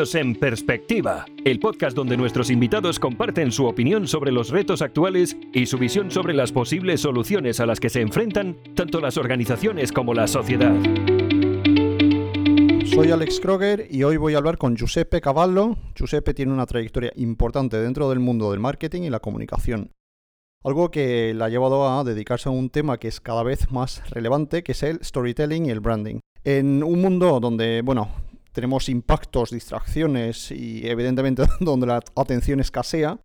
En Perspectiva, el podcast donde nuestros invitados comparten su opinión sobre los retos actuales y su visión sobre las posibles soluciones a las que se enfrentan tanto las organizaciones como la sociedad. Soy Alex Kroger y hoy voy a hablar con Giuseppe Cavallo. Giuseppe tiene una trayectoria importante dentro del mundo del marketing y la comunicación. Algo que le ha llevado a dedicarse a un tema que es cada vez más relevante, que es el storytelling y el branding. En un mundo donde, bueno, tenemos impactos, distracciones y evidentemente donde la atención escasea,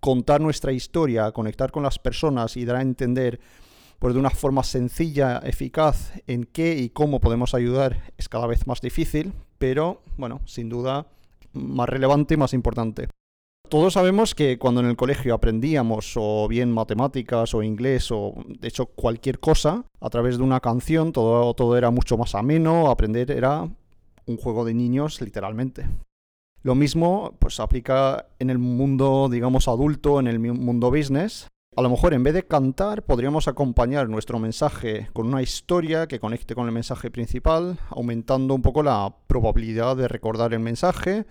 contar nuestra historia, conectar con las personas y dar a entender pues de una forma sencilla, eficaz, en qué y cómo podemos ayudar es cada vez más difícil, pero bueno, sin duda más relevante y más importante. Todos sabemos que cuando en el colegio aprendíamos o bien matemáticas o inglés o de hecho cualquier cosa, a través de una canción todo, todo era mucho más ameno, aprender era un juego de niños literalmente. Lo mismo pues aplica en el mundo, digamos, adulto, en el mundo business. A lo mejor en vez de cantar podríamos acompañar nuestro mensaje con una historia que conecte con el mensaje principal, aumentando un poco la probabilidad de recordar el mensaje.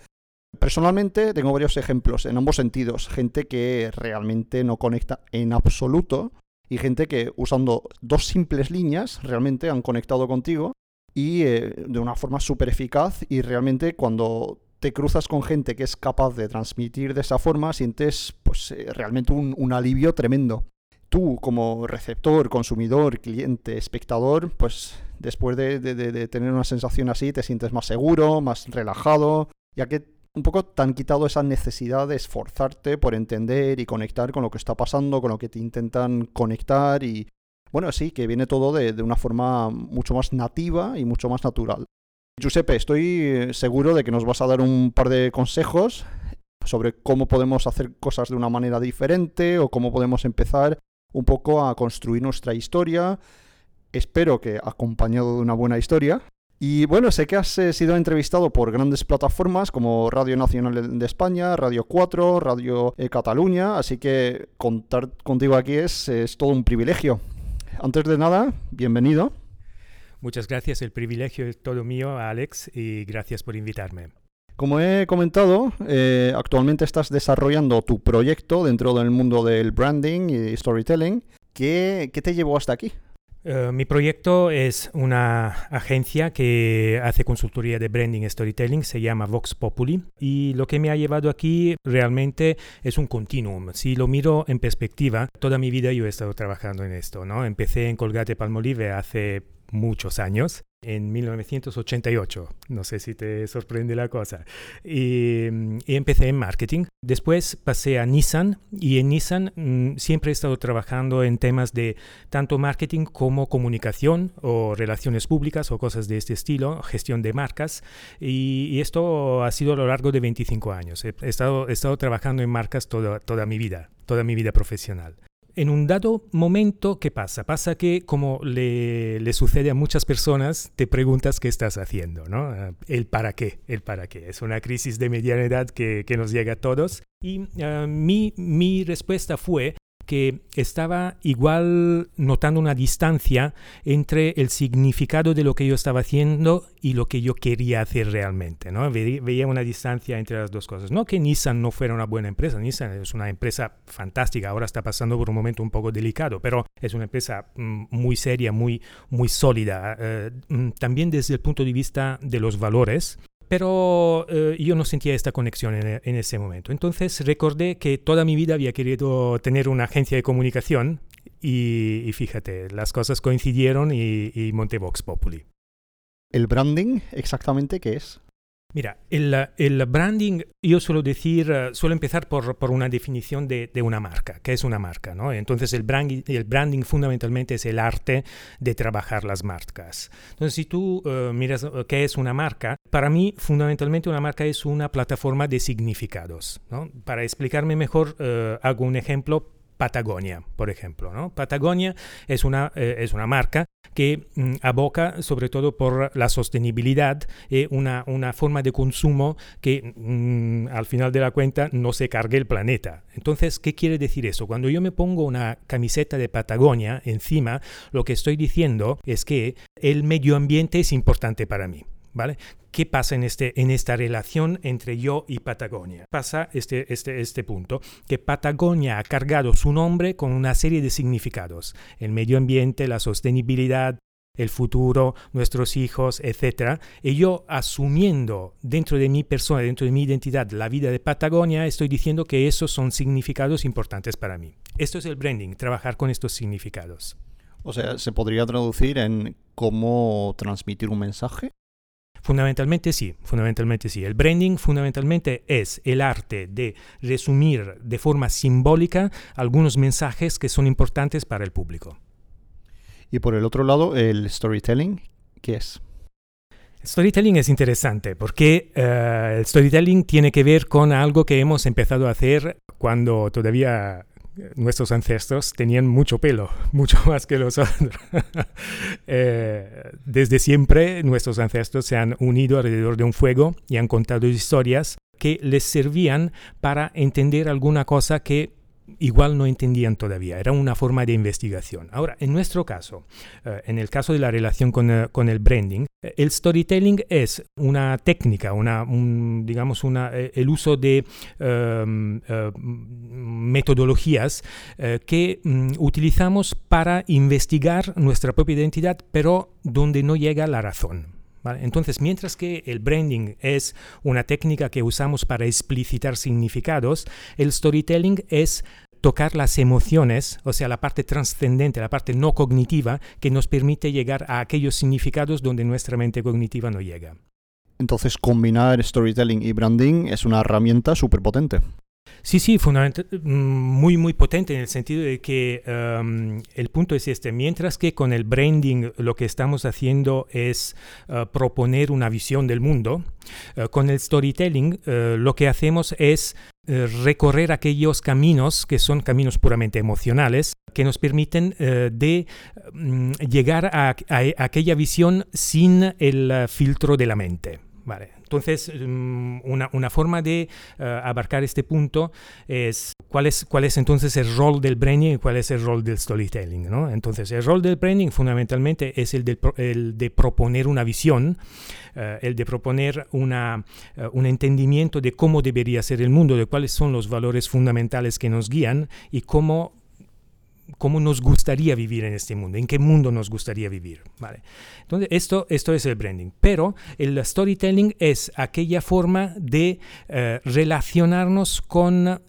Personalmente tengo varios ejemplos en ambos sentidos. Gente que realmente no conecta en absoluto y gente que usando dos simples líneas realmente han conectado contigo y eh, de una forma súper eficaz y realmente cuando te cruzas con gente que es capaz de transmitir de esa forma, sientes pues eh, realmente un, alivio tremendo. Tú como receptor, consumidor, cliente, espectador, pues después de, de, tener una sensación así te sientes más seguro, más relajado, ya que un poco te han quitado esa necesidad de esforzarte por entender y conectar con lo que está pasando, con lo que te intentan conectar y bueno, sí, que viene todo de, una forma mucho más nativa y mucho más natural. Giuseppe, estoy seguro de que nos vas a dar un par de consejos sobre cómo podemos hacer cosas de una manera diferente o cómo podemos empezar un poco a construir nuestra historia. Espero que acompañado de una buena historia. Y bueno, sé que has eh, sido entrevistado por grandes plataformas como Radio Nacional de España, Radio 4, Radio eh, Cataluña, así que contar contigo aquí es todo un privilegio antes de nada, bienvenido. Muchas gracias, el privilegio es todo mío, Alex, y gracias por invitarme. Como he comentado, eh, actualmente estás desarrollando tu proyecto dentro del mundo del branding y storytelling. ¿Qué, qué te llevó hasta aquí? Eh, mi proyecto es una agencia que hace consultoría de branding y storytelling, se llama Vox Populi, y lo que me ha llevado aquí realmente es un continuum. Si lo miro en perspectiva, toda mi vida yo he estado trabajando en esto, ¿no? Empecé en Colgate Palmolive hace muchos años en 1988. No sé si te sorprende la cosa. Y, empecé en marketing. Después pasé a Nissan y en Nissan mm, siempre he estado trabajando en temas de tanto marketing como comunicación o relaciones públicas o cosas de este estilo, gestión de marcas. Y, esto ha sido a lo largo de 25 años. He, estado, he estado trabajando en marcas toda, toda mi vida, toda mi vida profesional en un dado momento, ¿qué pasa? Pasa que, como le, sucede a muchas personas, te preguntas qué estás haciendo, ¿no? Ah, el para qué, el para qué. Es una crisis de mediana edad que, nos llega a todos. Y ah, mi, mi respuesta fue, que estaba igual notando una distancia entre el significado de lo que yo estaba haciendo y lo que yo quería hacer realmente. ¿no? veía una distancia entre las dos cosas. No que Nissan no fuera una buena empresa, Nissan es una empresa fantástica, ahora está pasando por un momento un poco delicado, pero es una empresa mm, muy seria, muy, muy sólida. Eh, mm, también desde el punto de vista de los valores, pero eh, yo no sentía esta conexión en, ese momento. Entonces recordé que toda mi vida había querido tener una agencia de comunicación y, fíjate, las cosas coincidieron y, y monté Vox Populi. ¿El branding exactamente qué es? Mira, el, branding, yo suelo decir, eh, suelo empezar por, por una definición de, de, una marca. ¿Qué es una marca? ¿no? Entonces, el branding, el branding fundamentalmente es el arte de trabajar las marcas. Entonces, si tú eh, miras eh, qué es una marca, para mí, fundamentalmente, una marca es una plataforma de significados. ¿no? Para explicarme mejor, hago un ejemplo Patagonia, por ejemplo. ¿no? Patagonia es una, es una marca que mm, aboca sobre todo por la sostenibilidad y una, una forma de consumo que mm, al final de la cuenta no se cargue el planeta. Entonces, ¿qué quiere decir eso? Cuando yo me pongo una camiseta de Patagonia encima, lo que estoy diciendo es que el medio ambiente es importante para mí. ¿Vale? ¿Qué pasa en, este, en esta relación entre yo y Patagonia? Pasa este, este, este punto, que Patagonia ha cargado su nombre con una serie de significados. El medio ambiente, la sostenibilidad, el futuro, nuestros hijos, etc. Y yo asumiendo dentro de mi persona, dentro de mi identidad, la vida de Patagonia, estoy diciendo que esos son significados importantes para mí. Esto es el branding, trabajar con estos significados. O sea, ¿se podría traducir en cómo transmitir un mensaje? Fundamentalmente sí, fundamentalmente sí. El branding fundamentalmente es el arte de resumir de forma simbólica algunos mensajes que son importantes para el público. Y por el otro lado, el storytelling, ¿qué es? El storytelling es interesante porque eh, el storytelling tiene que ver con algo que hemos empezado a hacer cuando todavía nuestros ancestros tenían mucho pelo, mucho más que los otros. Eh, desde siempre nuestros ancestros se han unido alrededor de un fuego y han contado historias que les servían para entender alguna cosa que igual no entendían todavía. Era una forma de investigación. Ahora, en nuestro caso, eh, en el caso de la relación con, eh, el branding, eh, el storytelling es una técnica, una, digamos, una, el uso de em, metodologías que mm, utilizamos para investigar nuestra propia identidad, pero donde no llega la razón. Entonces, mientras que el branding es una técnica que usamos para explicitar significados, el storytelling es tocar las emociones, o sea, la parte trascendente, la parte no cognitiva, que nos permite llegar a aquellos significados donde nuestra mente cognitiva no llega. Entonces, combinar storytelling y branding es una herramienta súper potente. Sí, sí, mm, muy, muy potente en el sentido de que em, el punto es este, mientras que con el branding lo que estamos haciendo es eh, proponer una visión del mundo, eh, con el storytelling eh, lo que hacemos es recorrer aquellos caminos que son caminos puramente emocionales, que nos permiten de mm, llegar a, aquella visión sin el filtro de la mente. Vale. Entonces, mm, una, forma de eh, abarcar este punto es cuál, es cuál es entonces el rol del branding y cuál es el rol del storytelling. ¿no? Entonces, el rol del branding fundamentalmente es el de, el de proponer una visión, eh, el de proponer una, eh, un entendimiento de cómo debería ser el mundo, de cuáles son los valores fundamentales que nos guían y cómo cómo nos gustaría vivir en este mundo, en qué mundo nos gustaría vivir. ¿vale? Entonces, esto, esto es el branding. Pero el storytelling es aquella forma de eh, relacionarnos con,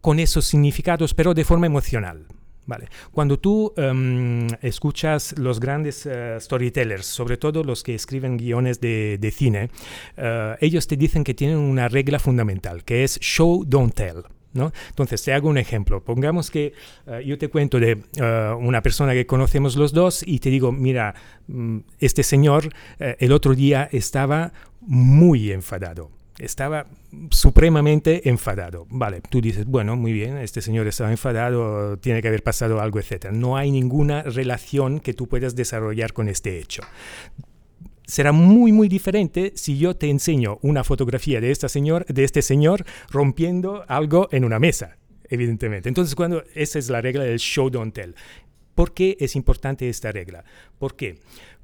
con esos significados, pero de forma emocional. Vale. Cuando tú em, escuchas los grandes eh, storytellers, sobre todo los que escriben guiones de, de cine, eh, ellos te dicen que tienen una regla fundamental, que es show, don't tell. Entonces, te hago un ejemplo. Pongamos que eh, yo te cuento de eh, una persona que conocemos los dos y te digo, mira, mm, este señor eh, el otro día estaba muy enfadado. Estaba supremamente enfadado. Vale, tú dices, bueno, muy bien, este señor estaba enfadado, tiene que haber pasado algo, etc. No hay ninguna relación que tú puedas desarrollar con este hecho será muy, muy diferente si yo te enseño una fotografía de, esta señor, de este señor rompiendo algo en una mesa, evidentemente. Entonces, cuando esa es la regla del show don't tell. ¿Por qué es importante esta regla? Porque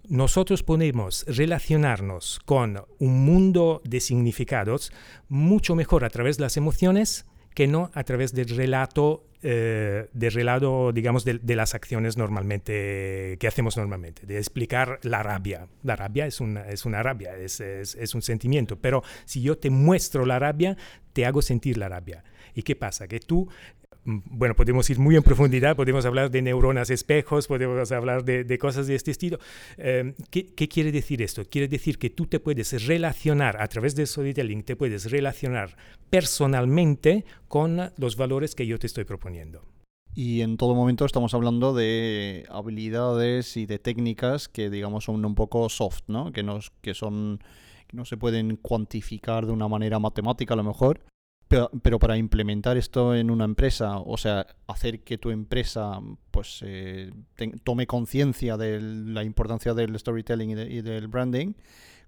nosotros podemos relacionarnos con un mundo de significados mucho mejor a través de las emociones que no a través del relato eh, de relato, digamos, de, las acciones normalmente que hacemos normalmente, de explicar la rabia. La rabia es una, es una rabia, es, es, es un sentimiento, pero si yo te muestro la rabia, te hago sentir la rabia. ¿Y qué pasa? Que tú Mm, bueno, podemos ir muy en profundidad, podemos hablar de neuronas espejos, podemos hablar de, cosas de este estilo. Em, ¿qué, quiere decir esto? Quiere decir que tú te puedes relacionar a través del storytelling, te puedes relacionar personalmente con los valores que yo te estoy proponiendo. Y en todo momento estamos hablando de habilidades y de técnicas que digamos son un poco soft, ¿no? Que, nos, que son no se pueden cuantificar de una manera matemática a lo mejor, pero, para implementar esto en una empresa, o sea, hacer que tu empresa pues eh, tome conciencia de la importancia del storytelling y, del branding,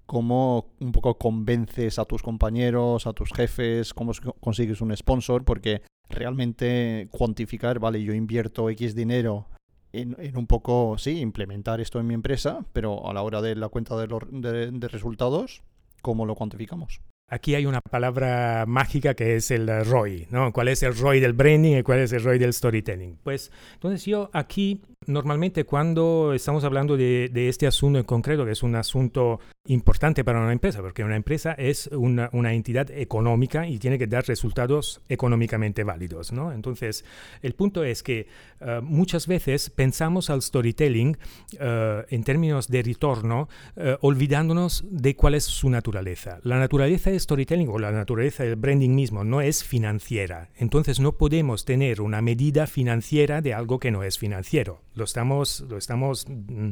cómo un poco convences a tus compañeros, a tus jefes, cómo consigues un sponsor, porque realmente cuantificar, vale, yo invierto X dinero en, un poco, sí, implementar esto en mi empresa, pero a la hora de la cuenta de, los, de resultados, ¿cómo lo cuantificamos? Aquí hay una palabra mágica que es el ROI, ¿no? ¿Cuál es el ROI del branding y cuál es el ROI del storytelling? Pues entonces yo aquí normalmente cuando estamos hablando de, este asunto en concreto, que es un asunto importante para una empresa, porque una empresa es una, entidad económica y tiene que dar resultados económicamente válidos. ¿no? Entonces, el punto es que eh, muchas veces pensamos al storytelling eh, en términos de retorno, eh, olvidándonos de cuál es su naturaleza. La naturaleza del storytelling o la naturaleza del branding mismo no es financiera. Entonces, no podemos tener una medida financiera de algo que no es financiero lo estamos, lo estamos mm,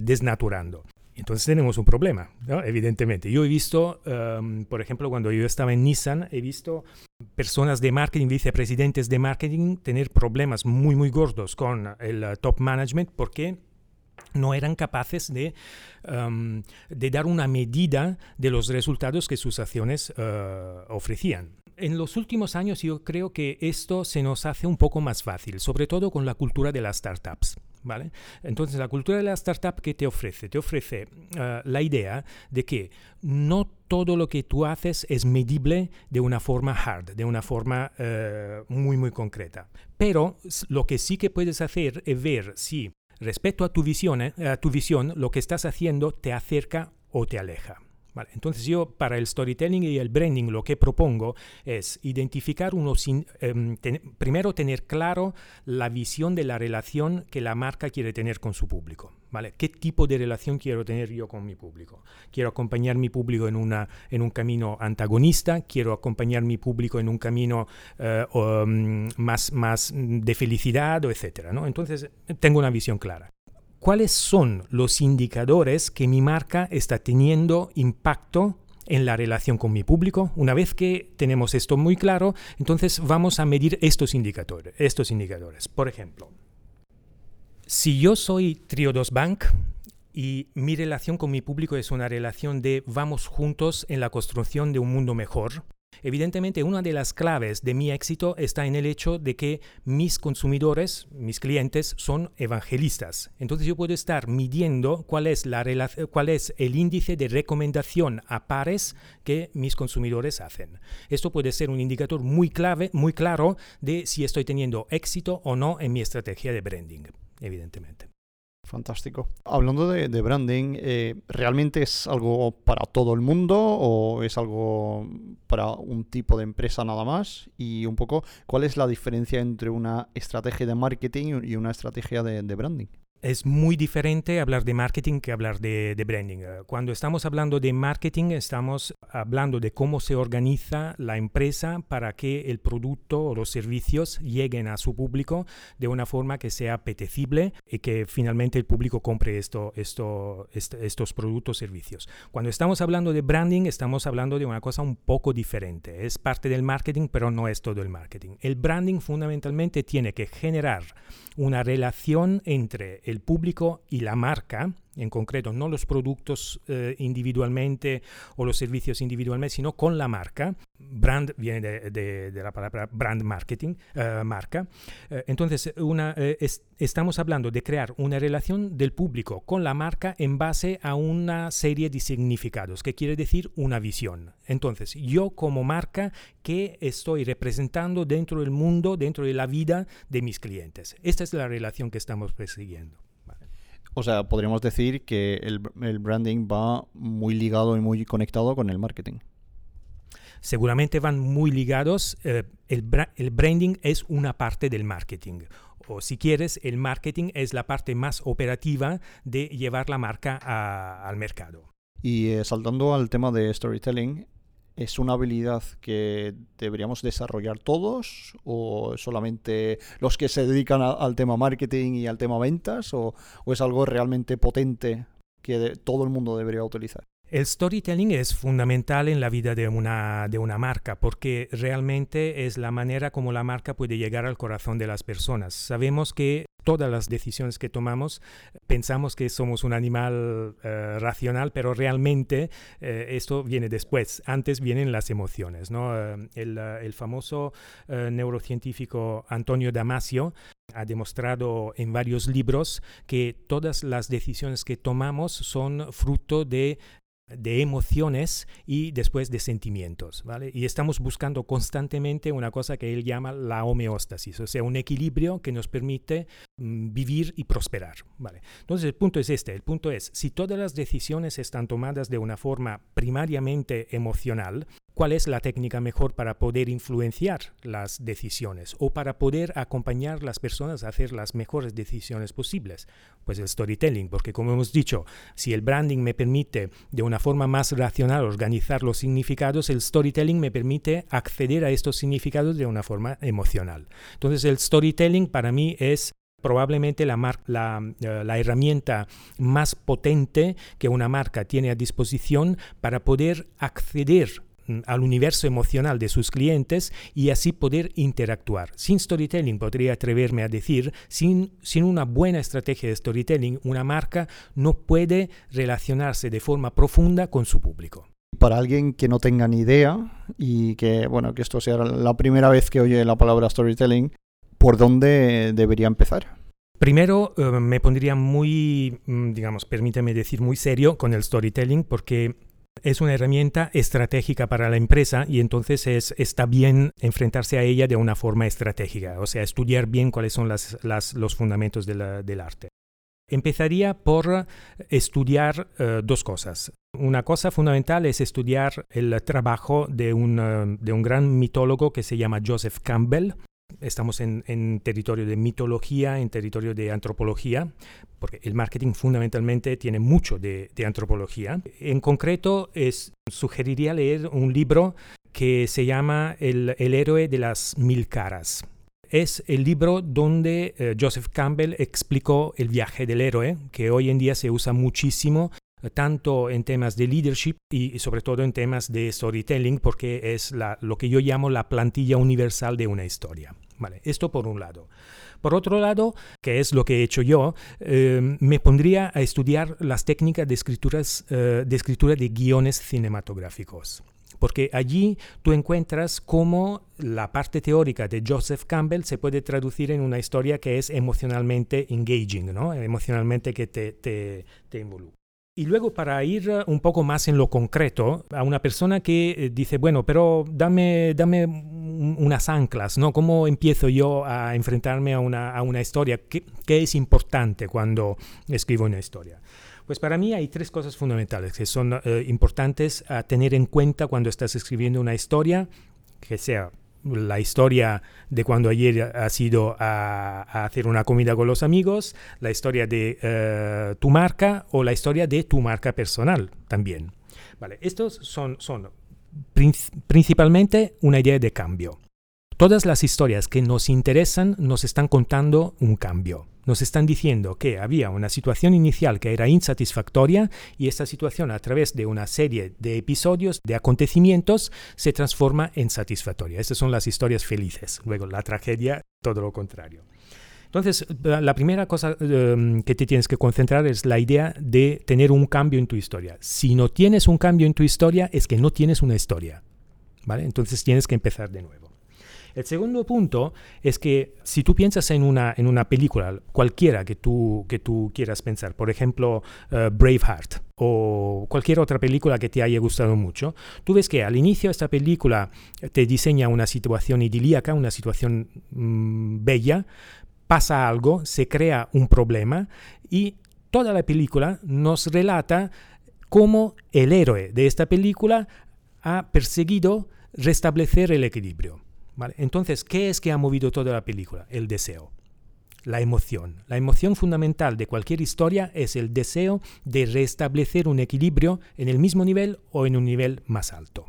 desnaturando. Entonces tenemos un problema, evidentemente. Yo he visto, em, por ejemplo, cuando yo estaba en Nissan, he visto personas de marketing, vicepresidentes de marketing, tener problemas muy, muy gordos con el uh, top management porque no eran capaces de, em, de, dar una medida de los resultados que sus acciones uh, ofrecían en los últimos años yo creo que esto se nos hace un poco más fácil, sobre todo con la cultura de las startups. ¿Vale? Entonces, la cultura de la startup, ¿qué te ofrece? Te ofrece eh, la idea de que no todo lo que tú haces es medible de una forma hard, de una forma eh, muy, muy concreta. Pero lo que sí que puedes hacer es ver si, respecto a tu a tu visión, lo que estás haciendo te acerca o te aleja entonces yo para el storytelling y el branding lo que propongo es identificar unos, em, primero tener claro la visión de la relación que la marca quiere tener con su público. ¿Vale? ¿Qué tipo de relación quiero tener yo con mi público? ¿Quiero acompañar mi público en, una, en un camino antagonista? ¿Quiero acompañar mi público en un camino eh, mm, más, más de felicidad, o etcétera? ¿no? Entonces, tengo una visión clara cuáles son los indicadores que mi marca está teniendo impacto en la relación con mi público. Una vez que tenemos esto muy claro, entonces vamos a medir estos indicadores. Estos indicadores. Por ejemplo, si yo soy Triodos Bank y mi relación con mi público es una relación de vamos juntos en la construcción de un mundo mejor, Evidentemente, una de las claves de mi éxito está en el hecho de que mis consumidores, mis clientes, son evangelistas. Entonces yo puedo estar midiendo cuál es, la cuál es el índice de recomendación a pares que mis consumidores hacen. Esto puede ser un indicador muy clave, muy claro de si estoy teniendo éxito o no en mi estrategia de branding, evidentemente. Fantástico. Hablando de, branding, eh, ¿realmente es algo para todo el mundo o es algo para un tipo de empresa nada más? Y un poco, ¿cuál es la diferencia entre una estrategia de marketing y una estrategia de branding? Es muy diferente hablar de marketing que hablar de, branding. Eh, cuando estamos hablando de marketing, estamos hablando de cómo se organiza la empresa para que el producto o los servicios lleguen a su público de una forma que sea apetecible y que finalmente el público compre esto, esto, estos productos o servicios. Cuando estamos hablando de branding, estamos hablando de una cosa un poco diferente. Es parte del marketing, pero no es todo el marketing. El branding fundamentalmente tiene que generar una relación entre el público y la marca en concreto, no los productos eh, individualmente o los servicios individualmente, sino con la marca. Brand viene de, la palabra brand marketing, eh, marca. Eh, entonces, una, estamos hablando de crear una relación del público con la marca en base a una serie de significados, que quiere decir una visión. Entonces, yo como marca, ¿qué estoy representando dentro del mundo, dentro de la vida de mis clientes? Esta es la relación que estamos persiguiendo. O sea, podríamos decir que el, branding va muy ligado y muy conectado con el marketing. Seguramente van muy ligados. Eh, el, branding es una parte del marketing. O si quieres, el marketing es la parte más operativa de llevar la marca al mercado. Y eh, saltando al tema de storytelling, ¿Es una habilidad que deberíamos desarrollar todos o solamente los que se dedican al tema marketing y al tema ventas o, es algo realmente potente que todo el mundo debería utilizar? El storytelling es fundamental en la vida de una, de una marca porque realmente es la manera como la marca puede llegar al corazón de las personas. Sabemos que todas las decisiones que tomamos pensamos que somos un animal eh, racional, pero realmente eh, esto viene después. Antes vienen las emociones. ¿no? Eh, el, el, famoso neurocientífico Antonio Damasio ha demostrado en varios libros que todas las decisiones que tomamos son fruto de de emociones y después de sentimientos, ¿vale? Y estamos buscando constantemente una cosa que él llama la homeostasis, o sea, un equilibrio que nos permite vivir y prosperar, ¿vale? Entonces, el punto es este, el punto es, si todas las decisiones están tomadas de una forma primariamente emocional, cuál es la técnica mejor para poder influenciar las decisiones o para poder acompañar a las personas a hacer las mejores decisiones posibles. Pues el storytelling, porque como hemos dicho, si el branding me permite de una forma más racional organizar los significados, el storytelling me permite acceder a estos significados de una forma emocional. Entonces el storytelling para mí es probablemente eh, la, herramienta más potente que una marca tiene a disposición para poder acceder Mm, al universo emocional de sus clientes y así poder interactuar. Sin storytelling, podría atreverme a decir, sin, sin una buena estrategia de storytelling, una marca no puede relacionarse de forma profunda con su público. Para alguien que no tenga ni idea y que, bueno, que esto sea la primera vez que oye la palabra storytelling, ¿por dónde debería empezar? Primero, eh, me pondría muy, mm, digamos, permíteme decir, muy serio con el storytelling, porque es una herramienta estratégica para la empresa y entonces es, está bien enfrentarse a ella de una forma estratégica, o sea, estudiar bien cuáles son los fundamentos del arte. Empezaría por estudiar eh, dos cosas. Una cosa fundamental es estudiar el trabajo de un, eh, de un gran mitólogo que se llama Joseph Campbell, estamos en, territorio de mitología, en territorio de antropología, porque el marketing fundamentalmente tiene mucho de, antropología. En concreto, es, sugeriría leer un libro que se llama El, héroe de las mil caras. Es el libro donde eh, Joseph Campbell explicó el viaje del héroe, que hoy en día se usa muchísimo tanto en temas de leadership y, sobre todo en temas de storytelling, porque es lo que yo llamo la plantilla universal de una historia. Vale, esto por un lado. Por otro lado, que es lo que he hecho yo, em, me pondría a estudiar las técnicas de, escrituras, eh, de escritura de guiones cinematográficos porque allí tú encuentras cómo la parte teórica de Joseph Campbell se puede traducir en una historia que es emocionalmente engaging, ¿no? emocionalmente que te, te, te involucra. Y luego para ir eh, un poco más en lo concreto, a una persona que eh, dice, bueno, pero dame, dame unas anclas, ¿no? ¿Cómo empiezo yo a enfrentarme a una, a una historia? ¿Qué, ¿Qué, es importante cuando escribo una historia? Pues para mí hay tres cosas fundamentales que son eh, importantes a tener en cuenta cuando estás escribiendo una historia, que sea la historia de cuando ayer has ido a, hacer una comida con los amigos, la historia de eh, tu marca o la historia de tu marca personal también. Vale, estos son, son principalmente una idea de cambio. Todas las historias que nos interesan nos están contando un cambio. Nos están diciendo que había una situación inicial que era insatisfactoria y esta situación a través de una serie de episodios, de acontecimientos, se transforma en satisfactoria. Estas son las historias felices. Luego la tragedia, todo lo contrario. Entonces, la primera cosa em, que te tienes que concentrar es la idea de tener un cambio en tu historia. Si no tienes un cambio en tu historia, es que no tienes una historia. ¿vale? Entonces tienes que empezar de nuevo. El segundo punto es que si tú piensas en una, en una película, cualquiera que tú, que tú quieras pensar, por ejemplo uh, Braveheart o cualquier otra película que te haya gustado mucho, tú ves que al inicio esta película te diseña una situación idílica, una situación mm, bella, pasa algo, se crea un problema y toda la película nos relata cómo el héroe de esta película ha perseguido restablecer el equilibrio. Entonces, ¿qué es que ha movido toda la película? El deseo, la emoción. La emoción fundamental de cualquier historia es el deseo de restablecer un equilibrio en el mismo nivel o en un nivel más alto.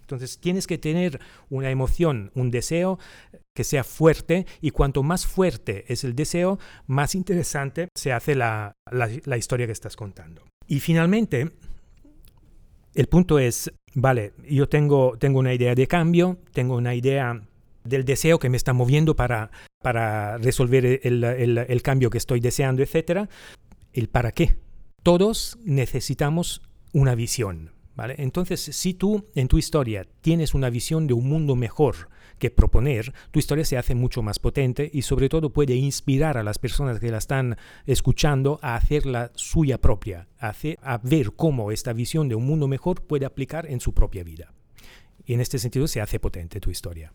Entonces tienes que tener una emoción, un deseo que sea fuerte y cuanto más fuerte es el deseo, más interesante se hace la, la historia que estás contando. Y finalmente, El punto es, vale, yo tengo, tengo una idea de cambio, tengo una idea del deseo que me está moviendo para, para resolver el, el cambio que estoy deseando, etc. El para qué. Todos necesitamos una visión. ¿vale? Entonces, si tú en tu historia tienes una visión de un mundo mejor que proponer, tu historia se hace mucho más potente y sobre todo puede inspirar a las personas que la están escuchando a hacer la suya propia, a, a ver cómo esta visión de un mundo mejor puede aplicar en su propia vida. Y en este sentido se hace potente tu historia.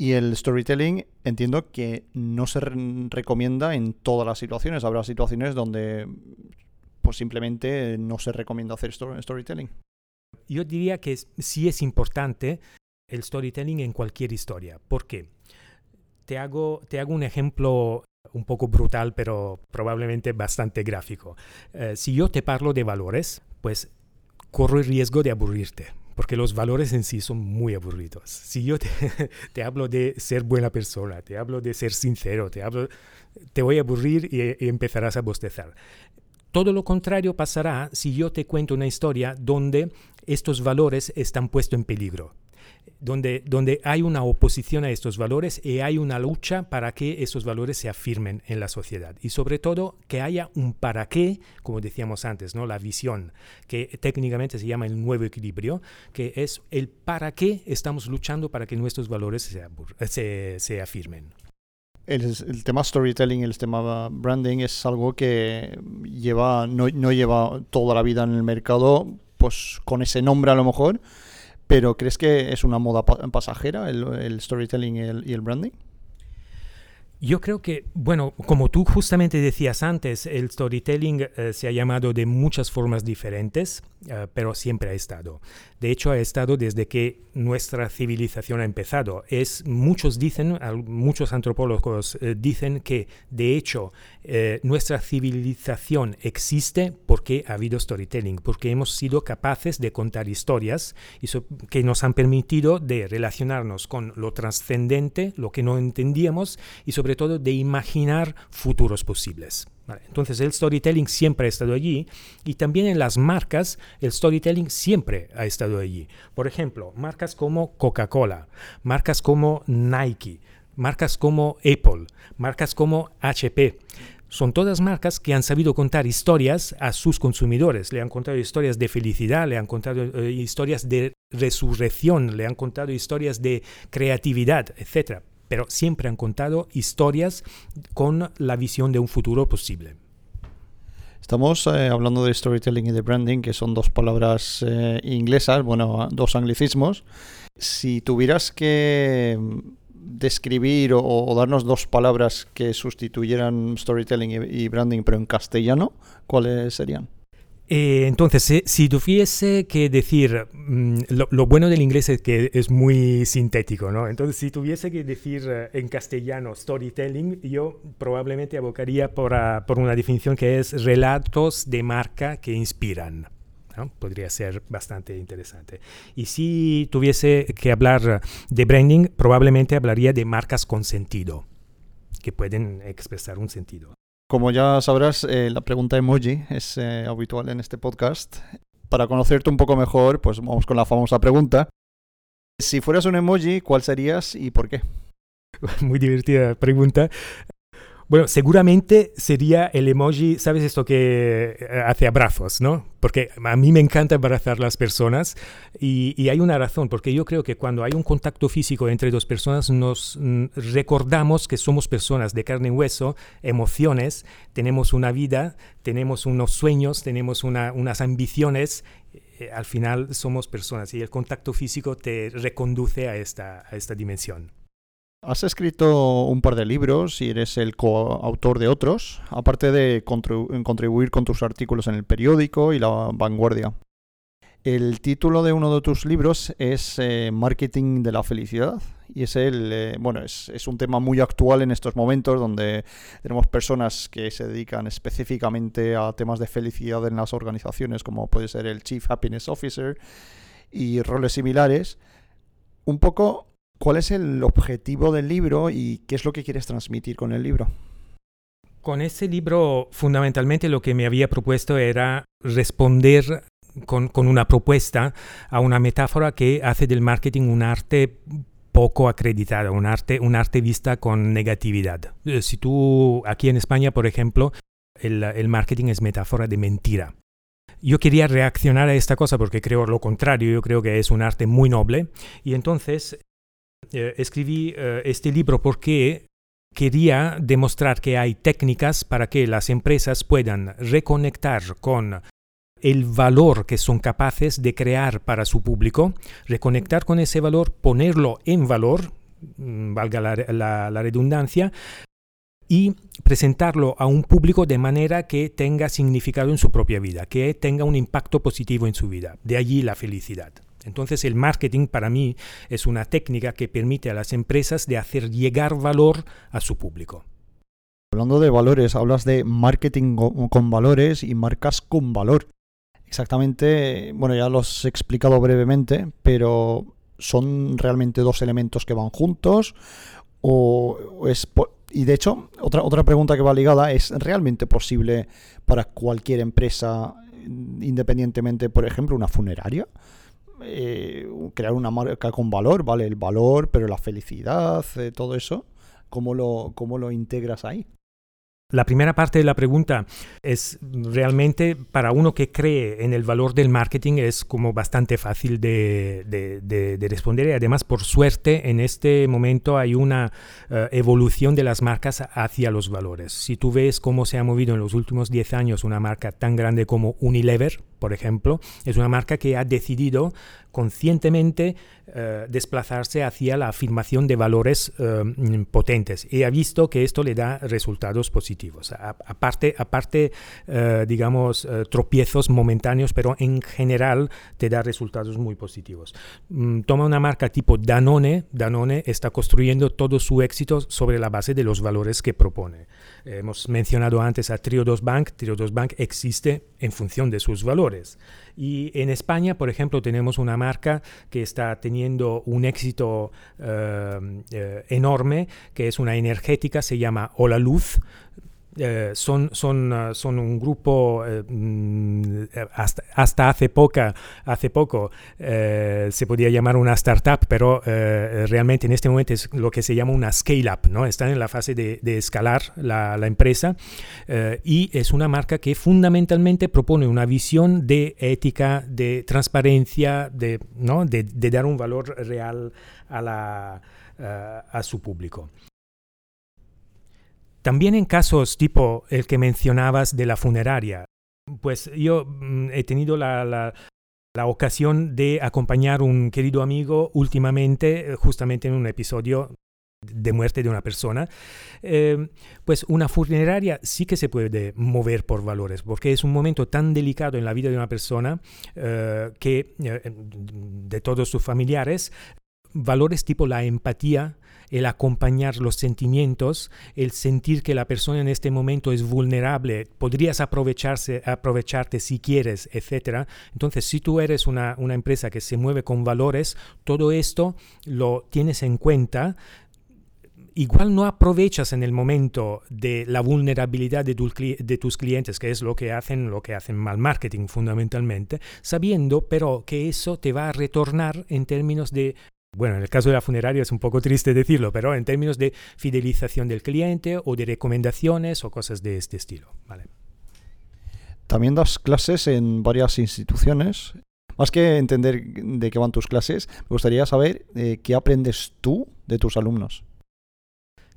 Y el storytelling entiendo que no se recomienda en todas las situaciones. Habrá situaciones donde pues simplemente no se recomienda hacer storytelling. Yo diría que sí es importante el storytelling en cualquier historia. ¿Por qué? Te hago, te hago un ejemplo un poco brutal, pero probablemente bastante gráfico. Eh, si yo te parlo de valores, pues corro el riesgo de aburrirte, porque los valores en sí son muy aburridos. Si yo te, hablo de ser buena persona, te hablo de ser sincero, te, hablo, te voy a aburrir y, y empezarás a bostezar. Todo lo contrario pasará si yo te cuento una historia donde estos valores están puestos en peligro, donde, donde hay una oposición a estos valores y hay una lucha para que esos valores se afirmen en la sociedad. Y sobre todo que haya un para qué, como decíamos antes, ¿no? la visión, que técnicamente se llama el nuevo equilibrio, que es el para qué estamos luchando para que nuestros valores se, se, se afirmen el, tema storytelling, el tema branding es algo que lleva no, lleva toda la vida en el mercado, pues con ese nombre a lo mejor, pero ¿crees que es una moda pasajera el, storytelling y el branding? Yo creo que, bueno, como tú justamente decías antes, el storytelling eh, se ha llamado de muchas formas diferentes, eh, pero siempre ha estado. De hecho, ha estado desde que nuestra civilización ha empezado. Es, muchos dicen, muchos antropólogos eh, dicen que, de hecho, nuestra civilización existe porque ha habido storytelling, porque hemos sido capaces de contar historias y que nos han permitido de relacionarnos con lo trascendente, lo que no entendíamos y sobre todo de imaginar futuros posibles. Entonces el storytelling siempre ha estado allí y también en las marcas el storytelling siempre ha estado allí. Por ejemplo, marcas como Coca-Cola, marcas como Nike, marcas como Apple, marcas como HP. Son todas marcas que han sabido contar historias a sus consumidores. Le han contado historias de felicidad, le han contado eh, historias de resurrección, le han contado historias de creatividad, etc pero siempre han contado historias con la visión de un futuro posible. Estamos eh, hablando de storytelling y de branding, que son dos palabras eh, inglesas, bueno, dos anglicismos. Si tuvieras que describir o, darnos dos palabras que sustituyeran storytelling y branding, pero en castellano, ¿cuáles serían? Eh, entonces, si, tuviese que decir, mm, lo, bueno del inglés es que es muy sintético, ¿no? Entonces, si tuviese que decir eh, en castellano storytelling, yo probablemente abocaría por, ah, por una definición que es relatos de marca que inspiran. Podría ser bastante interesante. Y si tuviese que hablar de branding, probablemente hablaría de marcas con sentido, que pueden expresar un sentido. Como ya sabrás, eh, la pregunta emoji es eh, habitual en este podcast. Para conocerte un poco mejor, pues vamos con la famosa pregunta. Si fueras un emoji, ¿cuál serías y por qué? Muy divertida pregunta. Bueno, seguramente sería el emoji, ¿sabes esto que eh, hace abrazos, no? Porque a mí me encanta abrazar las personas y, hay una razón, porque yo creo que cuando hay un contacto físico entre dos personas nos mm, recordamos que somos personas de carne y hueso, emociones, tenemos una vida, tenemos unos sueños, tenemos unas ambiciones, eh, al final somos personas y el contacto físico te reconduce a esta, a esta dimensión. Has escrito un par de libros y eres el coautor de otros, aparte de contribuir con tus artículos en el periódico y la vanguardia. El título de uno de tus libros es eh, Marketing de la Felicidad y es el, eh, bueno, es, es, un tema muy actual en estos momentos donde tenemos personas que se dedican específicamente a temas de felicidad en las organizaciones, como puede ser el Chief Happiness Officer y roles similares. Un poco ¿Cuál es el objetivo del libro y qué es lo que quieres transmitir con el libro? Con ese libro, fundamentalmente lo que me había propuesto era responder con, con, una propuesta a una metáfora que hace del marketing un arte poco acreditado, un arte, un arte vista con negatividad. Eh, si tú, aquí en España, por ejemplo, el, el marketing es metáfora de mentira. Yo quería reaccionar a esta cosa porque creo lo contrario, yo creo que es un arte muy noble y entonces eh, escribí eh, este libro porque quería demostrar que hay técnicas para que las empresas puedan reconectar con el valor que son capaces de crear para su público, reconectar con ese valor, ponerlo en valor, mm, valga la, redundancia, y presentarlo a un público de manera que tenga significado en su propia vida, que tenga un impacto positivo en su vida. De allí la felicidad. Entonces el marketing para mí es una técnica que permite a las empresas de hacer llegar valor a su público. Hablando de valores, hablas de marketing con valores y marcas con valor. Exactamente, bueno, ya lo he explicado brevemente, pero ¿son realmente dos elementos que van juntos? ¿O, es y de hecho, otra, otra pregunta que va ligada es, ¿realmente posible para cualquier empresa, independientemente, por ejemplo, una funeraria? Eh, crear una marca con valor, ¿vale? El valor, pero la felicidad, eh, todo eso, ¿cómo lo, ¿cómo lo integras ahí? La primera parte de la pregunta es realmente para uno que cree en el valor del marketing es como bastante fácil de, responder y además por suerte en este momento hay una eh, evolución de las marcas hacia los valores. Si tú ves cómo se ha movido en los últimos 10 años una marca tan grande como Unilever, por ejemplo, es una marca que ha decidido conscientemente eh, desplazarse hacia la afirmación de valores eh, potentes y ha visto que esto le da resultados positivos. aparte, aparte eh, digamos, tropiezos momentáneos, pero en general te da resultados muy positivos. Mm, toma una marca tipo Danone, Danone está construyendo todo su éxito sobre la base de los valores que propone. Hemos mencionado antes a Triodos Bank, Triodos Bank existe en función de sus valores. Y en España, por ejemplo, tenemos una marca que está teniendo un éxito eh, eh, enorme, que es una energética, se llama Hola Luz. Eh, son, son, uh, son un grupo eh, mm, hasta, hasta, hace, poca, hace poco eh, se podía llamar una startup, pero realmente en este momento es lo que se llama una scale-up, ¿no? están en la fase de, de escalar la, la empresa y es una marca que fundamentalmente propone una visión de ética, de transparencia, de, ¿no? de, de dar un valor real a, la, a su público. También en casos tipo el que mencionabas de la funeraria, pues yo mm, he tenido la, la, ocasión de acompañar un querido amigo últimamente, eh, justamente en un episodio de muerte de una persona, eh, pues una funeraria sí que se puede mover por valores, porque es un momento tan delicado en la vida de una persona eh, que de todos sus familiares, valores tipo la empatía, el acompañar los sentimientos, el sentir que la persona en este momento es vulnerable, podrías aprovecharse, aprovecharte si quieres, etc. Entonces, si tú eres una, una empresa que se mueve con valores, todo esto lo tienes en cuenta igual no aprovechas en el momento de la vulnerabilidad de, de, tus clientes, que es lo que hacen, lo que hacen mal marketing fundamentalmente, sabiendo pero que eso te va a retornar en términos de bueno, en el caso de la funeraria es un poco triste decirlo, pero en términos de fidelización del cliente o de recomendaciones o cosas de este estilo. ¿vale? También das clases en varias instituciones. Más que entender de qué van tus clases, me gustaría saber eh, qué aprendes tú de tus alumnos.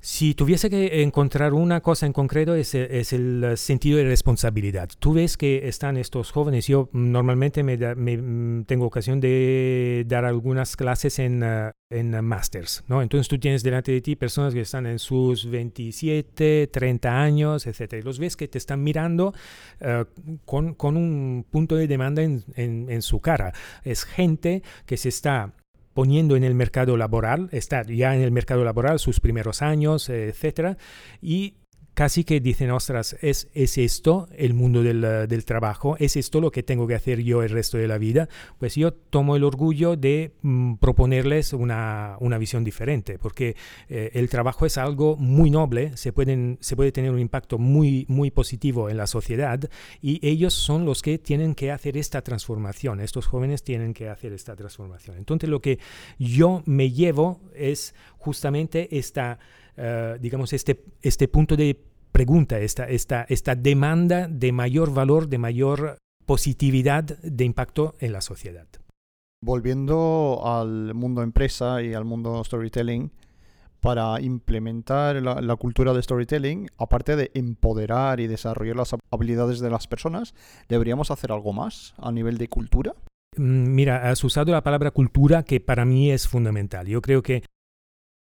Si tuviese que encontrar una cosa en concreto es, el sentido de responsabilidad. Tú ves que están estos jóvenes, yo normalmente me, mm, tengo ocasión de dar algunas clases en, uh, en masters, ¿no? Entonces tú tienes delante de ti personas que están en sus 27, 30 años, etc. Y los ves que te están mirando uh, con, con, un punto de demanda en, en, en su cara. Es gente que se está poniendo en el mercado laboral, está ya en el mercado laboral sus primeros años, etcétera, y casi que dicen, ostras, ¿es, es esto el mundo del, eh, del, trabajo? ¿Es esto lo que tengo que hacer yo el resto de la vida? Pues yo tomo el orgullo de mm, proponerles una, una, visión diferente, porque eh, el trabajo es algo muy noble, se, pueden, se puede tener un impacto muy, muy positivo en la sociedad y ellos son los que tienen que hacer esta transformación, estos jóvenes tienen que hacer esta transformación. Entonces lo que yo me llevo es justamente esta eh, digamos, este, este punto de pregunta, esta, esta, esta demanda de mayor valor, de mayor positividad de impacto en la sociedad. Volviendo al mundo empresa y al mundo storytelling, para implementar la, la, cultura de storytelling, aparte de empoderar y desarrollar las habilidades de las personas, ¿deberíamos hacer algo más a nivel de cultura? Mm, mira, has usado la palabra cultura que para mí es fundamental. Yo creo que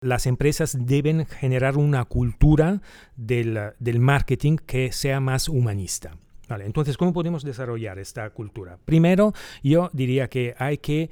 las empresas deben generar una cultura del, del marketing que sea más humanista. Vale, entonces, ¿cómo podemos desarrollar esta cultura? Primero, yo diría que hay que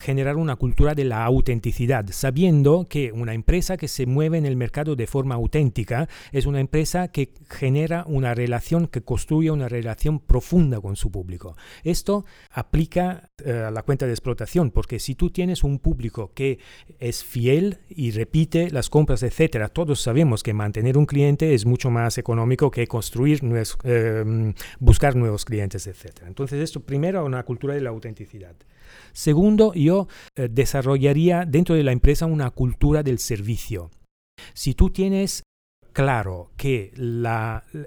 generar una cultura de la autenticidad, sabiendo que una empresa que se mueve en el mercado de forma auténtica es una empresa que genera una relación, que construye una relación profunda con su público. Esto aplica eh, a la cuenta de explotación, porque si tú tienes un público que es fiel y repite las compras, etcétera, todos sabemos que mantener un cliente es mucho más económico que construir, eh, buscar nuevos clientes, etcétera. Entonces, esto primero una cultura de la autenticidad. Segundo, yo eh, desarrollaría dentro de la empresa una cultura del servicio. Si tú tienes claro que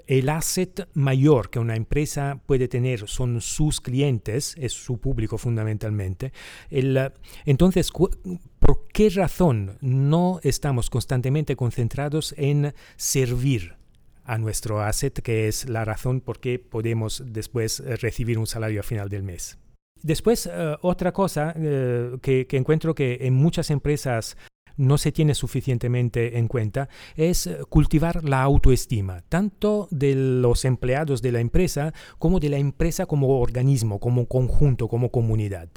el asset mayor que una empresa puede tener son sus clientes, es su público fundamentalmente, el, entonces, ¿por qué razón no estamos constantemente concentrados en servir? a nuestro asset, que es la razón por qué podemos después eh, recibir un salario a final del mes. Después, eh, otra cosa eh, que, encuentro que en muchas empresas no se tiene suficientemente en cuenta es cultivar la autoestima, tanto de los empleados de la empresa como de la empresa como organismo, como conjunto, como comunidad.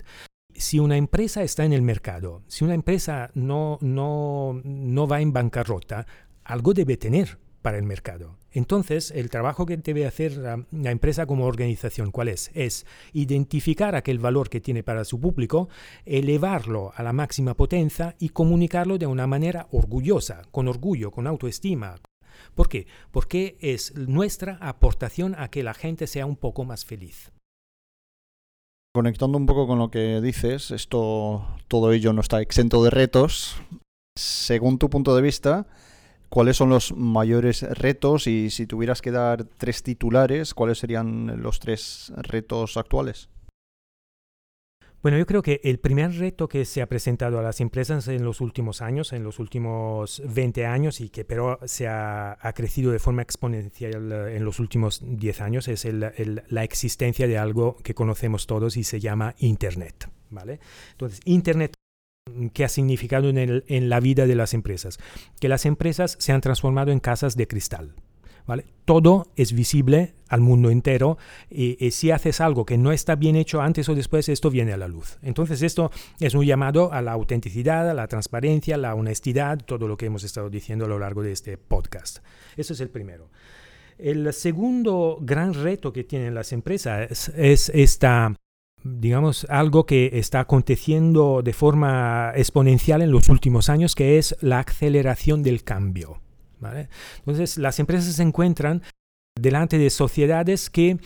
Si una empresa está en el mercado, si una empresa no, no, no va en bancarrota, algo debe tener para el mercado. Entonces, el trabajo que debe hacer la, empresa como organización, ¿cuál es? Es identificar aquel valor que tiene para su público, elevarlo a la máxima potencia y comunicarlo de una manera orgullosa, con orgullo, con autoestima. ¿Por qué? Porque es nuestra aportación a que la gente sea un poco más feliz. Conectando un poco con lo que dices, esto, todo ello no está exento de retos. Según tu punto de vista, ¿Cuáles son los mayores retos y si tuvieras que dar tres titulares, cuáles serían los tres retos actuales? Bueno, yo creo que el primer reto que se ha presentado a las empresas en los últimos años, en los últimos 20 años, y que pero se ha, crecido de forma exponencial en los últimos 10 años, es la existencia de algo que conocemos todos y se llama Internet. ¿vale? Entonces, Internet ¿Qué ha significado en, la vida de las empresas? Que las empresas se han transformado en casas de cristal. ¿Vale? Todo es visible al mundo entero y, si haces algo que no está bien hecho antes o después, esto viene a la luz. Entonces esto es un llamado a la autenticidad, a la transparencia, a la honestidad, todo lo que hemos estado diciendo a lo largo de este podcast. Eso es el primero. El segundo gran reto que tienen las empresas es esta digamos, algo que está aconteciendo de forma exponencial en los últimos años, que es la aceleración del cambio. Entonces, las empresas se encuentran delante de sociedades que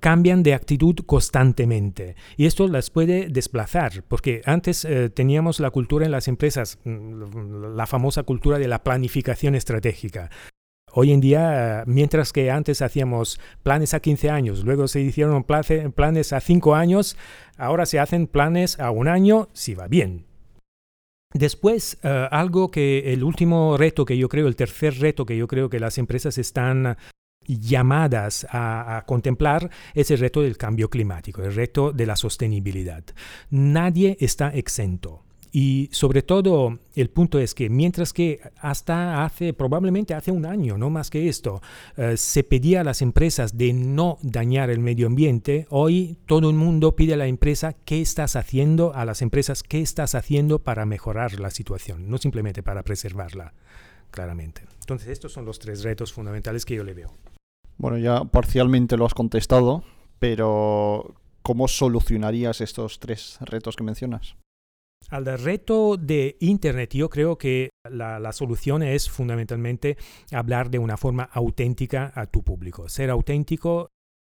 cambian de actitud constantemente y esto las puede desplazar porque antes eh, teníamos la cultura en las empresas mm, la famosa cultura de la planificación estratégica Hoy en día, mientras que antes hacíamos planes a 15 años, luego se hicieron planes a 5 años, ahora se hacen planes a un año si va bien. Después, eh, algo que el último reto que yo creo, el tercer reto que yo creo que las empresas están llamadas a, contemplar es el reto del cambio climático, el reto de la sostenibilidad. Nadie está exento. Y sobre todo el punto es que mientras que hasta hace, probablemente hace un año, no más que esto, eh, se pedía a las empresas de no dañar el medio ambiente, hoy todo el mundo pide a la empresa qué estás haciendo, a las empresas qué estás haciendo para mejorar la situación, no simplemente para preservarla. claramente. Entonces, estos son los tres retos fundamentales que yo le veo. Bueno, ya parcialmente lo has contestado, pero ¿cómo solucionarías estos tres retos que mencionas? Al reto de Internet, yo creo que la, solución es fundamentalmente hablar de una forma auténtica a tu público. Ser auténtico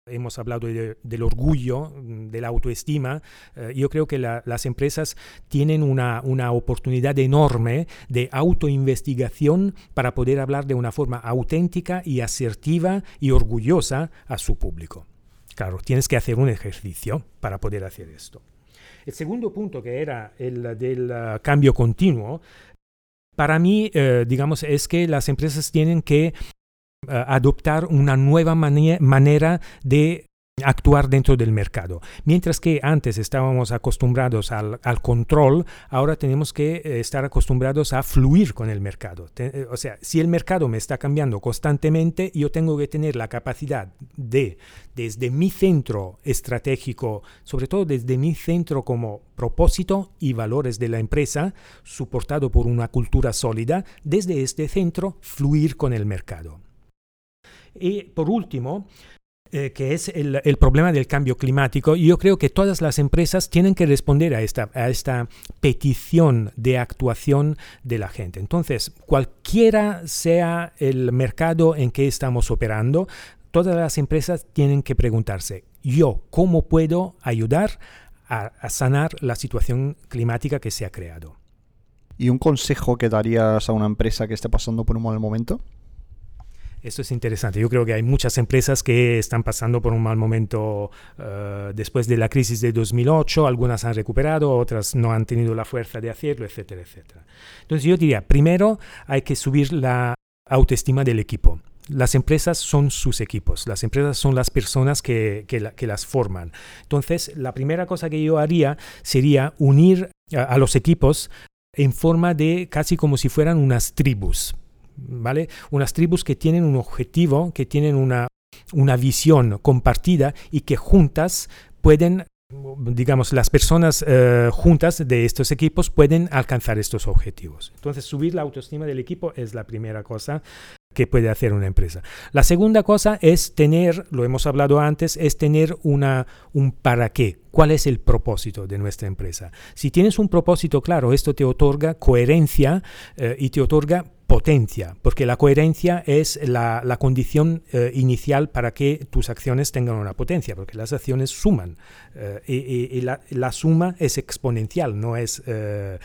Hemos hablado del orgullo, de la autoestima. Eh, yo creo que las empresas tienen una, una, oportunidad enorme de autoinvestigación para poder hablar de una forma auténtica y asertiva y orgullosa a su público. Claro, tienes que hacer un ejercicio para poder hacer esto. El segundo punto, que era el del uh, cambio continuo, para mí, eh, digamos, es que las empresas tienen que uh, adoptar una nueva manera de actuar dentro del mercado. Mientras que antes estábamos acostumbrados al, control, ahora tenemos que eh, estar acostumbrados a fluir con el mercado. Eh, o sea, si el mercado me está cambiando constantemente, yo tengo que tener la capacidad de, desde mi centro estratégico, sobre todo desde mi centro como propósito y valores de la empresa, soportado por una cultura sólida, desde este centro fluir con el mercado. Y por último, eh, que es el, problema del cambio climático, yo creo que todas las empresas tienen que responder a esta, a esta petición de actuación de la gente. Entonces, cualquiera sea el mercado en que estamos operando, todas las empresas tienen que preguntarse, yo, ¿cómo puedo ayudar a sanar la situación climática que se ha creado? ¿Y un consejo que darías a una empresa que esté pasando por un mal momento? Esto es interesante. Yo creo que hay muchas empresas que están pasando por un mal momento uh, después de la crisis de 2008. Algunas han recuperado, otras no han tenido la fuerza de hacerlo, etcétera, etcétera. Entonces yo diría, primero hay que subir la autoestima del equipo. Las empresas son sus equipos, las empresas son las personas que, que, la, que las forman. Entonces, la primera cosa que yo haría sería unir a los equipos en forma de casi como si fueran unas tribus. ¿Vale? Unas tribus que tienen un objetivo, que tienen una, una visión compartida y que juntas pueden digamos, las personas eh, juntas de estos equipos pueden alcanzar estos objetivos. Entonces, subir la autoestima del equipo es la primera cosa que puede hacer una empresa. La segunda cosa es tener, lo hemos hablado antes, es tener una, un para qué. ¿Cuál es el propósito de nuestra empresa? Si tienes un propósito claro, esto te otorga coherencia eh, y te otorga potencia, porque la coherencia es la, condición eh, inicial para que tus acciones tengan una potencia, porque las acciones suman eh, y, la, suma es exponencial, no es eh,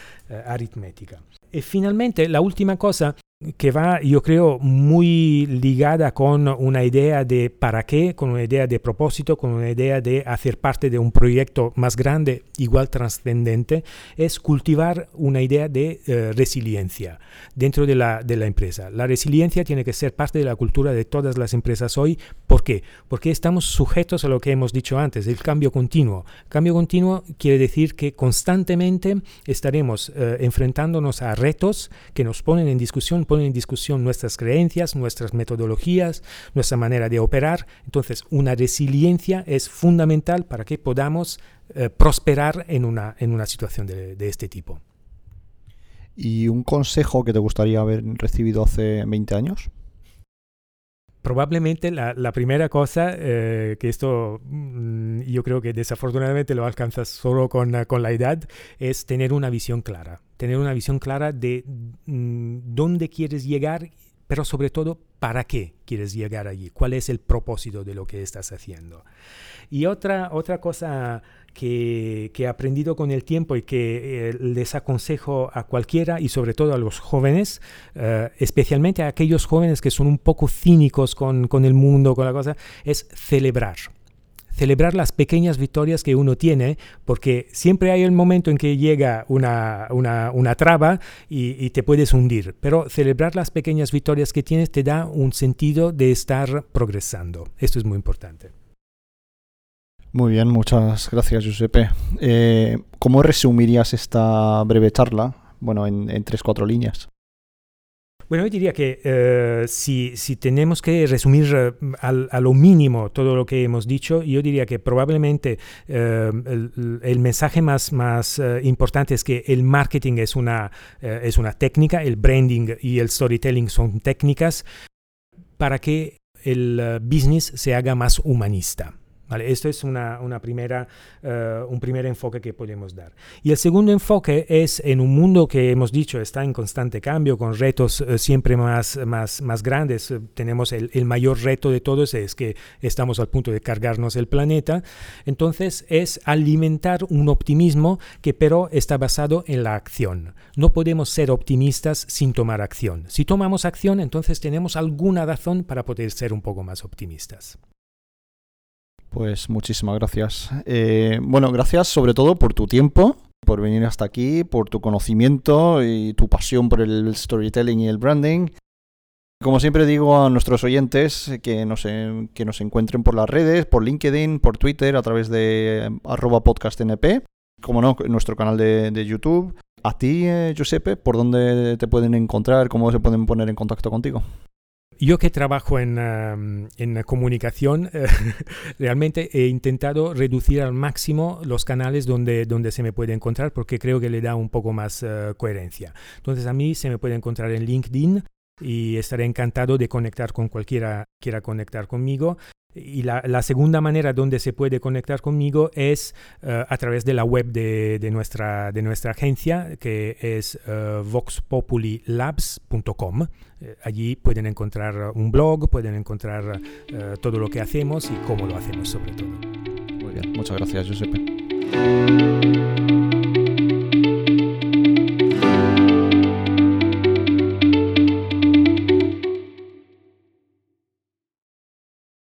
aritmética. Y finalmente, la última cosa que va, yo creo, muy ligada con una idea de para qué, con una idea de propósito, con una idea de hacer parte de un proyecto más grande, igual trascendente, es cultivar una idea de eh, resiliencia dentro de la, de la empresa. La resiliencia tiene que ser parte de la cultura de todas las empresas hoy. ¿Por qué? Porque estamos sujetos a lo que hemos dicho antes, el cambio continuo. Cambio continuo quiere decir que constantemente estaremos eh, enfrentándonos a retos que nos ponen en discusión ponen en discusión nuestras creencias, nuestras metodologías, nuestra manera de operar. Entonces, una resiliencia es fundamental para que podamos eh, prosperar en una, en una situación de, este tipo. ¿Y un consejo que te gustaría haber recibido hace 20 años? Probablemente la, primera cosa, eh, que esto mm, yo creo que desafortunadamente lo alcanzas solo con, con, la edad, es tener una visión clara tener una visión clara de mm, dónde quieres llegar, pero sobre todo para qué quieres llegar allí, cuál es el propósito de lo que estás haciendo. Y otra, otra cosa que, he aprendido con el tiempo y que eh, les aconsejo a cualquiera y sobre todo a los jóvenes, eh, especialmente a aquellos jóvenes que son un poco cínicos con, con el mundo, con la cosa, es celebrar celebrar las pequeñas victorias que uno tiene, porque siempre hay el momento en que llega una, una, traba y, te puedes hundir, pero celebrar las pequeñas victorias que tienes te da un sentido de estar progresando. Esto es muy importante. Muy bien, muchas gracias Giuseppe. Eh, ¿Cómo resumirías esta breve charla? Bueno, en, tres, cuatro líneas. Bueno, yo diría que eh, si, tenemos que resumir eh, a lo mínimo todo lo que hemos dicho, yo diría que probablemente el, mensaje más, más importante es que el marketing es una, es una técnica, el branding y el storytelling son técnicas para que el business se haga más humanista. Esto es una, primera, eh, un primer enfoque que podemos dar. Y el segundo enfoque es en un mundo que hemos dicho está en constante cambio, con retos eh, siempre más, más, más grandes. Eh, tenemos el, el, mayor reto de todos es que estamos al punto de cargarnos el planeta. Entonces es alimentar un optimismo que pero está basado en la acción. No podemos ser optimistas sin tomar acción. Si tomamos acción, entonces tenemos alguna razón para poder ser un poco más optimistas. Pues muchísimas gracias. Eh, bueno, gracias sobre todo por tu tiempo, por venir hasta aquí, por tu conocimiento y tu pasión por el storytelling y el branding. Como siempre digo a nuestros oyentes que nos, que nos encuentren por las redes, por LinkedIn, por Twitter, a través de eh, arroba podcastnp, como no, nuestro canal de, YouTube. A ti, eh, Giuseppe, ¿por dónde te pueden encontrar? ¿Cómo se pueden poner en contacto contigo? Yo que trabajo en, en comunicación, eh, realmente he intentado reducir al máximo los canales donde, donde se me puede encontrar porque creo que le da un poco más eh, coherencia. Entonces a mí se me puede encontrar en LinkedIn y estaré encantado de conectar con cualquiera que quiera conectar conmigo. Y la, segunda manera donde se puede conectar conmigo es eh, a través de la web de, de, nuestra, de nuestra agencia, que es uh, voxpopulilabs.com. Eh, allí pueden encontrar un blog, pueden encontrar todo lo que hacemos y cómo lo hacemos sobre todo. Muy bien, muchas gracias, Giuseppe.